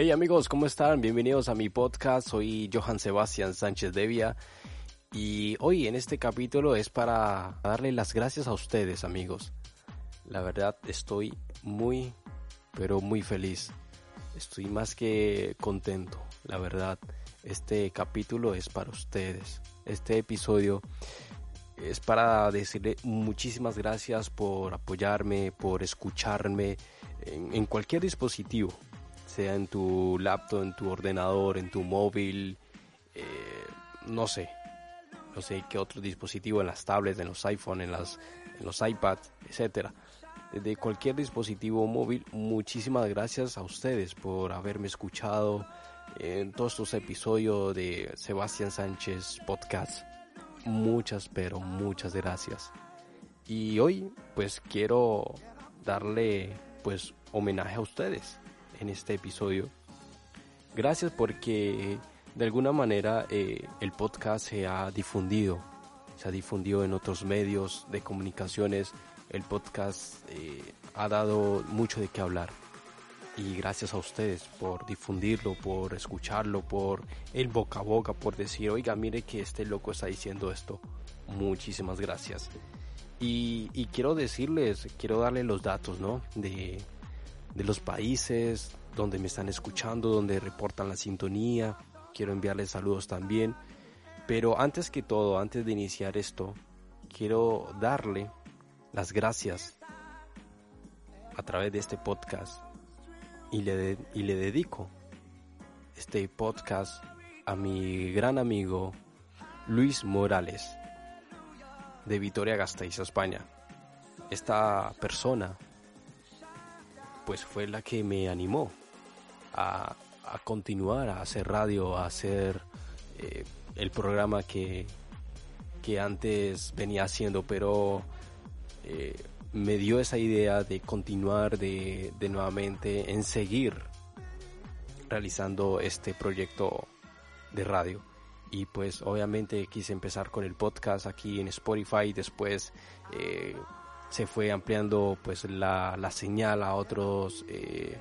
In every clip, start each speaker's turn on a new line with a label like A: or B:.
A: Hey amigos, ¿cómo están? Bienvenidos a mi podcast. Soy Johan Sebastián Sánchez Devia y hoy en este capítulo es para darle las gracias a ustedes amigos. La verdad estoy muy, pero muy feliz. Estoy más que contento, la verdad. Este capítulo es para ustedes. Este episodio es para decirle muchísimas gracias por apoyarme, por escucharme en, en cualquier dispositivo sea en tu laptop, en tu ordenador, en tu móvil, eh, no sé, no sé qué otro dispositivo, en las tablets, en los iPhone, en, las, en los iPads, etcétera. Desde cualquier dispositivo móvil, muchísimas gracias a ustedes por haberme escuchado en todos estos episodios de Sebastián Sánchez Podcast. Muchas, pero muchas gracias. Y hoy, pues quiero darle, pues, homenaje a ustedes en este episodio. Gracias porque de alguna manera eh, el podcast se ha difundido, se ha difundido en otros medios de comunicaciones. El podcast eh, ha dado mucho de qué hablar. Y gracias a ustedes por difundirlo, por escucharlo, por el boca a boca, por decir, oiga, mire que este loco está diciendo esto. Muchísimas gracias. Y, y quiero decirles, quiero darle los datos, ¿no? De, de los países donde me están escuchando, donde reportan la sintonía. Quiero enviarles saludos también. Pero antes que todo, antes de iniciar esto, quiero darle las gracias a través de este podcast y le, y le dedico este podcast a mi gran amigo Luis Morales de Vitoria Gasteiz, España. Esta persona pues fue la que me animó a, continuar, a hacer radio, a hacer eh, el programa que, que antes venía haciendo, pero eh, me dio esa idea de continuar, de, de nuevamente en seguir realizando este proyecto de radio. Y pues obviamente quise empezar con el podcast aquí en Spotify, después eh, se fue ampliando pues la, la señal a otros eh,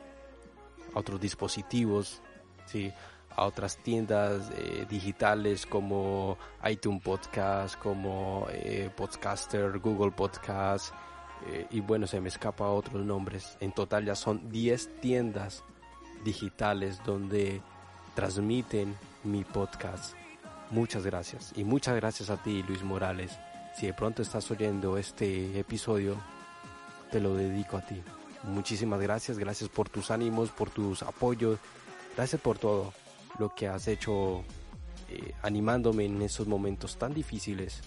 A: a otros dispositivos sí a otras tiendas eh, digitales como iTunes Podcast como eh, Podcaster Google Podcast y bueno se me escapa otros nombres. En total ya son 10 tiendas digitales donde transmiten mi podcast. Muchas gracias. Y muchas gracias a ti Luis Morales si de pronto estás oyendo este episodio, te lo dedico a ti. Muchísimas gracias, gracias por tus ánimos, por tus apoyos, gracias por todo lo que has hecho eh, animándome en esos momentos tan difíciles.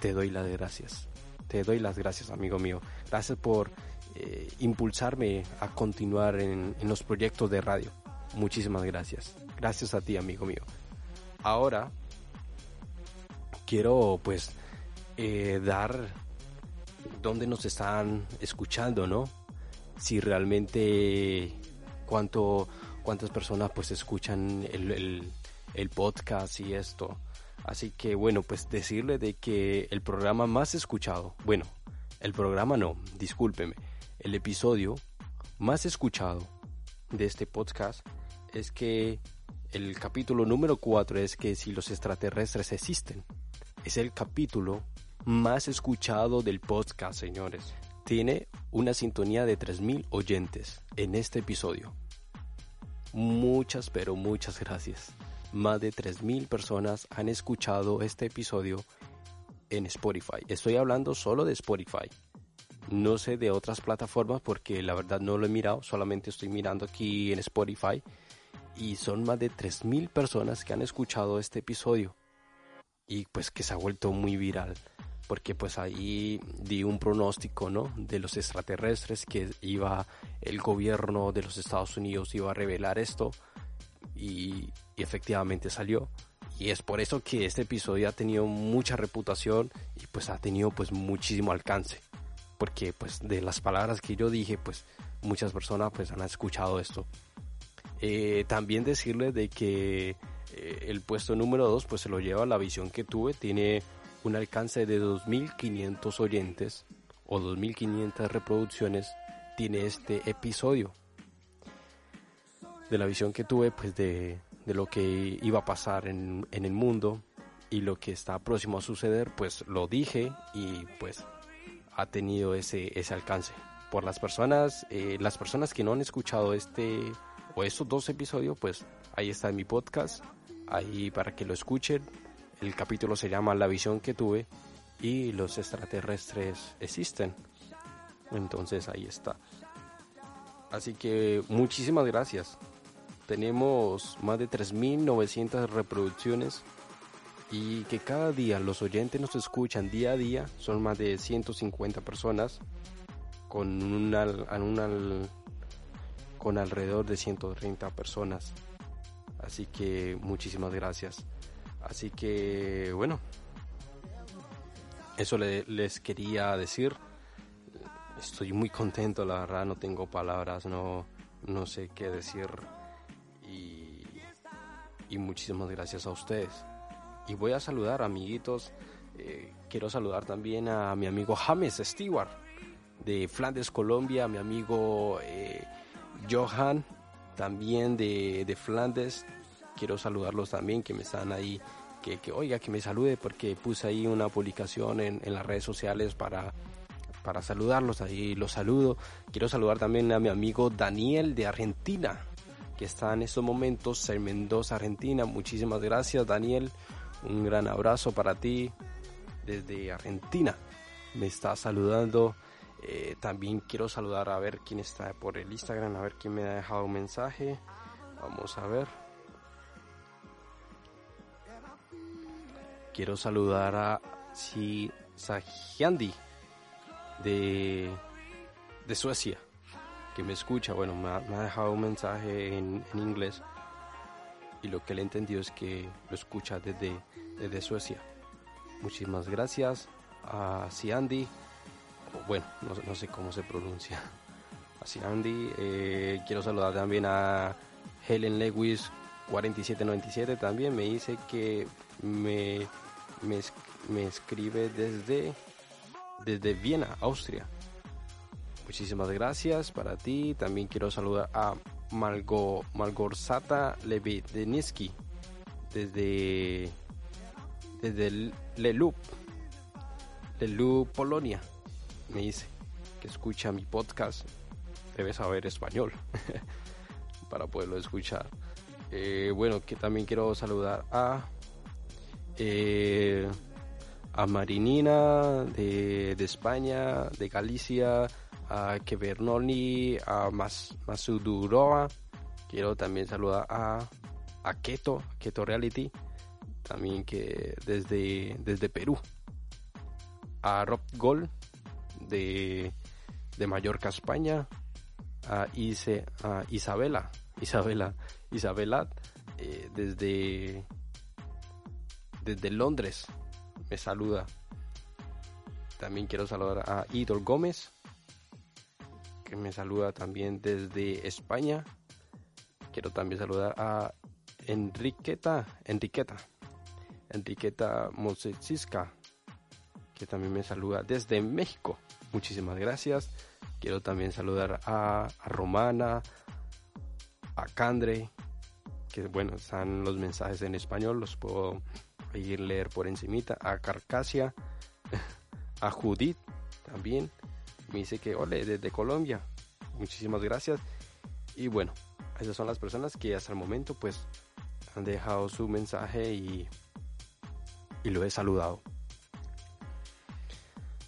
A: Te doy las gracias, te doy las gracias amigo mío. Gracias por eh, impulsarme a continuar en, en los proyectos de radio. Muchísimas gracias. Gracias a ti amigo mío. Ahora quiero pues eh, dar dónde nos están escuchando, ¿no? Si realmente cuánto, cuántas personas pues escuchan el, el, podcast y esto. Así que bueno, pues decirle de que el programa más escuchado, bueno, el programa no, discúlpeme, el episodio más escuchado de este podcast es que el capítulo número 4 es que si los extraterrestres existen. Es el capítulo más escuchado del podcast, señores. Tiene una sintonía de 3.000 oyentes en este episodio. Muchas, pero muchas gracias. Más de 3.000 personas han escuchado este episodio en Spotify. Estoy hablando solo de Spotify. No sé de otras plataformas porque la verdad no lo he mirado, solamente estoy mirando aquí en Spotify. Y son más de 3.000 personas que han escuchado este episodio. Y pues que se ha vuelto muy viral. porque pues ahí di un pronóstico, ¿no? De los extraterrestres que iba el gobierno de los Estados Unidos iba a revelar esto y, y efectivamente salió. Y es por eso que este episodio ha tenido mucha reputación y pues ha tenido pues muchísimo alcance. Porque pues de las palabras que yo dije pues muchas personas pues han escuchado esto. Eh, también decirles de que eh, el puesto número 2 pues se lo lleva la visión que tuve. Tiene un alcance de 2.500 oyentes o 2.500 reproducciones tiene este episodio. De la visión que tuve pues de, de lo que iba a pasar en, en, el mundo y lo que está próximo a suceder pues lo dije y pues ha tenido ese, ese alcance. Por las personas, eh, las personas que no han escuchado este o estos dos episodios pues ahí está en mi podcast, ahí para que lo escuchen el capítulo se llama La visión que tuve y los extraterrestres existen. Entonces ahí está. Así que muchísimas gracias. Tenemos más de 3.900 reproducciones y que cada día los oyentes nos escuchan día a día. Son más de 150 personas con, una, una, con alrededor de 130 personas. Así que muchísimas gracias. Así que bueno, eso les quería decir. Estoy muy contento, la verdad, no tengo palabras, no, no sé qué decir. Y, y muchísimas gracias a ustedes. Y voy a saludar, amiguitos. Eh, quiero saludar también a mi amigo James Stewart de Flandes, Colombia, a mi amigo eh, Johan también de, de Flandes quiero saludarlos también que me están ahí, que, que oiga, que me salude porque puse ahí una publicación en, en las redes sociales para, para saludarlos, ahí los saludo. Quiero saludar también a mi amigo Daniel de Argentina, que está en estos momentos en Mendoza, Argentina. Muchísimas gracias Daniel, un gran abrazo para ti desde Argentina. Me está saludando. Eh, también quiero saludar a ver quién está por el Instagram, a ver quién me ha dejado un mensaje. Vamos a ver. Quiero saludar a si Sahyandi de, de Suecia, que me escucha. Bueno, me ha, dejado un mensaje en, en, inglés y lo que le he entendido es que lo escucha desde, desde Suecia. Muchísimas gracias a Siandi, bueno, no, no, sé cómo se pronuncia. A eh, quiero saludar también a Helen Lewis 4797 también me dice que me me, escribe desde, desde Viena, Austria. Muchísimas gracias para ti. También quiero saludar a Malgo, Malgorzata Lebedeniski desde, desde Lelup, Lelup, Polonia. Me dice que escucha mi podcast. Debe saber español para poderlo escuchar. Eh, bueno, que también quiero saludar a eh, a Marinina de, de, España, de Galicia, a Quevernoni, a Mas, Masuduroa. Quiero también saludar a, a Keto, Keto Reality, también que desde, desde Perú. A Rob Gol de, de Mallorca, España. A, a Isabela, Isabela, Isabela, eh, desde desde Londres me saluda. También quiero saludar a Idol Gómez, que me saluda también desde España. Quiero también saludar a Enriqueta, Enriqueta, Enriqueta Mosesisca, que también me saluda desde México. Muchísimas gracias. Quiero también saludar a, a Romana, a Candre, que bueno, están los mensajes en español, los puedo ir leer por encimita a Carcasia, a Judith también. Me dice que, ole, desde Colombia. Muchísimas gracias. Y bueno, esas son las personas que hasta el momento pues han dejado su mensaje y, y lo he saludado.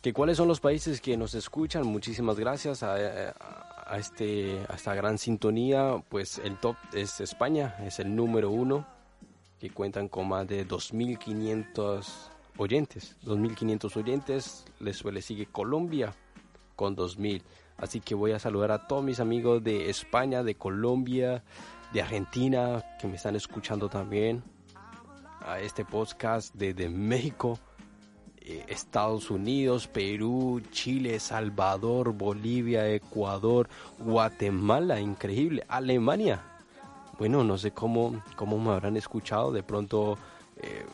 A: ¿Que ¿Cuáles son los países que nos escuchan? Muchísimas gracias a, a, este, esta gran sintonía. Pues el top es España, es el número uno que cuentan con más de 2.500 oyentes, 2.500 oyentes. Les le sigue Colombia con 2.000. Así que voy a saludar a todos mis amigos de España, de Colombia, de Argentina, que me están escuchando también. A este podcast desde México, Estados Unidos, Perú, Chile, Salvador, Bolivia, Ecuador, Guatemala, increíble, Alemania. Bueno, no sé cómo, cómo me habrán escuchado, de pronto eh,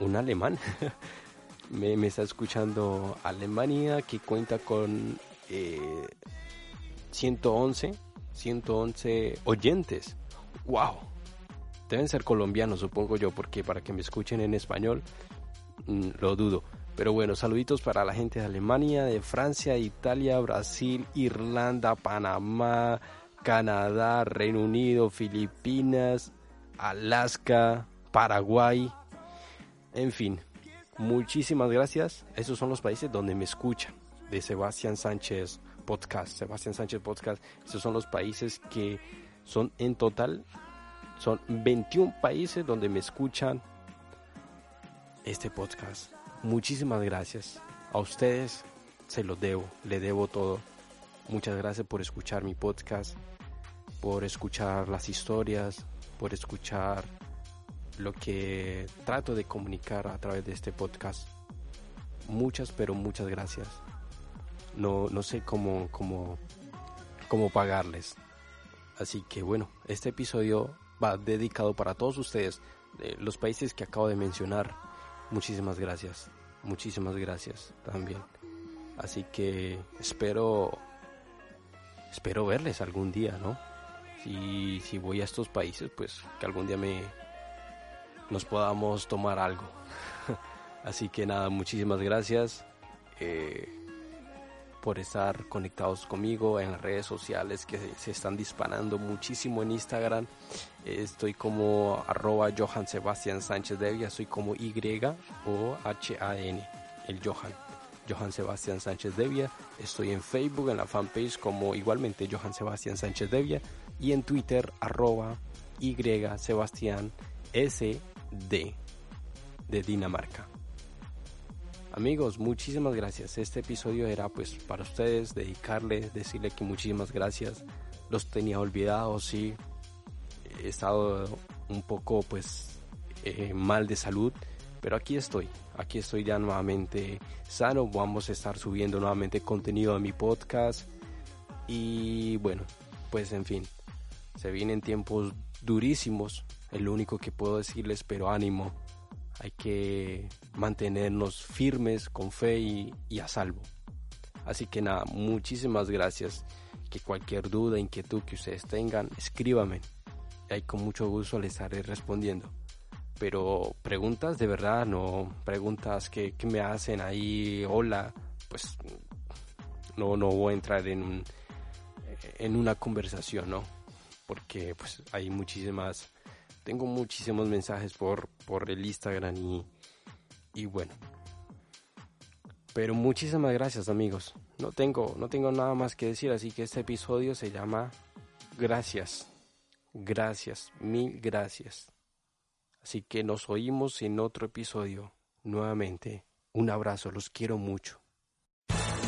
A: un alemán. me, está escuchando Alemania que cuenta con 111, eh, 111 oyentes. ¡Wow! Deben ser colombianos, supongo yo, porque para que me escuchen en español, lo dudo. Pero bueno, saluditos para la gente de Alemania, de Francia, Italia, Brasil, Irlanda, Panamá, Canadá, Reino Unido, Filipinas, Alaska, Paraguay. En fin, muchísimas gracias. Esos son los países donde me escuchan de Sebastián Sánchez Podcast. Sebastián Sánchez Podcast, esos son los países que son en total, son 21 países donde me escuchan este podcast. Muchísimas gracias. A ustedes se los debo, le debo todo. Muchas gracias por escuchar mi podcast, por escuchar las historias, por escuchar lo que trato de comunicar a través de este podcast. Muchas, pero muchas gracias no, no sé cómo, cómo, cómo pagarles. Así que bueno, este episodio va dedicado para todos ustedes, de los países que acabo de mencionar. Muchísimas gracias, muchísimas gracias también. Así que espero, espero verles algún día, ¿no? Si, si voy a estos países, pues que algún día me nos podamos tomar algo. Así que nada, muchísimas gracias. Eh, por estar conectados conmigo en las redes sociales que se están disparando muchísimo en Instagram. Estoy como arroba Johan Sebastián Sánchez Devia, soy como Y o H-A-N, el Johan. Johan Sebastián Sánchez Devia. Estoy en Facebook, en la fanpage como igualmente Johan Sebastián Sánchez Devia y en Twitter arroba Y Sebastián SD de Dinamarca. Amigos, muchísimas gracias. Este episodio era pues para ustedes, dedicarle, decirle que muchísimas gracias. Los tenía olvidados, sí. He estado un poco pues eh, mal de salud, pero aquí estoy. Aquí estoy ya nuevamente sano. Vamos a estar subiendo nuevamente contenido a mi podcast. Y bueno, pues en fin, se vienen tiempos durísimos. Es lo único que puedo decirles, pero ánimo hay que mantenernos firmes, con fe y, a salvo. Así que nada, muchísimas gracias. Que cualquier duda, inquietud que ustedes tengan, escríbame. Ahí con mucho gusto les estaré respondiendo. Pero preguntas de verdad, no preguntas que, me hacen ahí, hola, pues no, no voy a entrar en, en una conversación, ¿no? Porque pues hay muchísimas tengo muchísimos mensajes por, por el Instagram y, y bueno. Pero muchísimas gracias amigos. No tengo, no tengo nada más que decir, así que este episodio se llama Gracias. Gracias, mil gracias. Así que nos oímos en otro episodio. Nuevamente, un abrazo, los quiero mucho.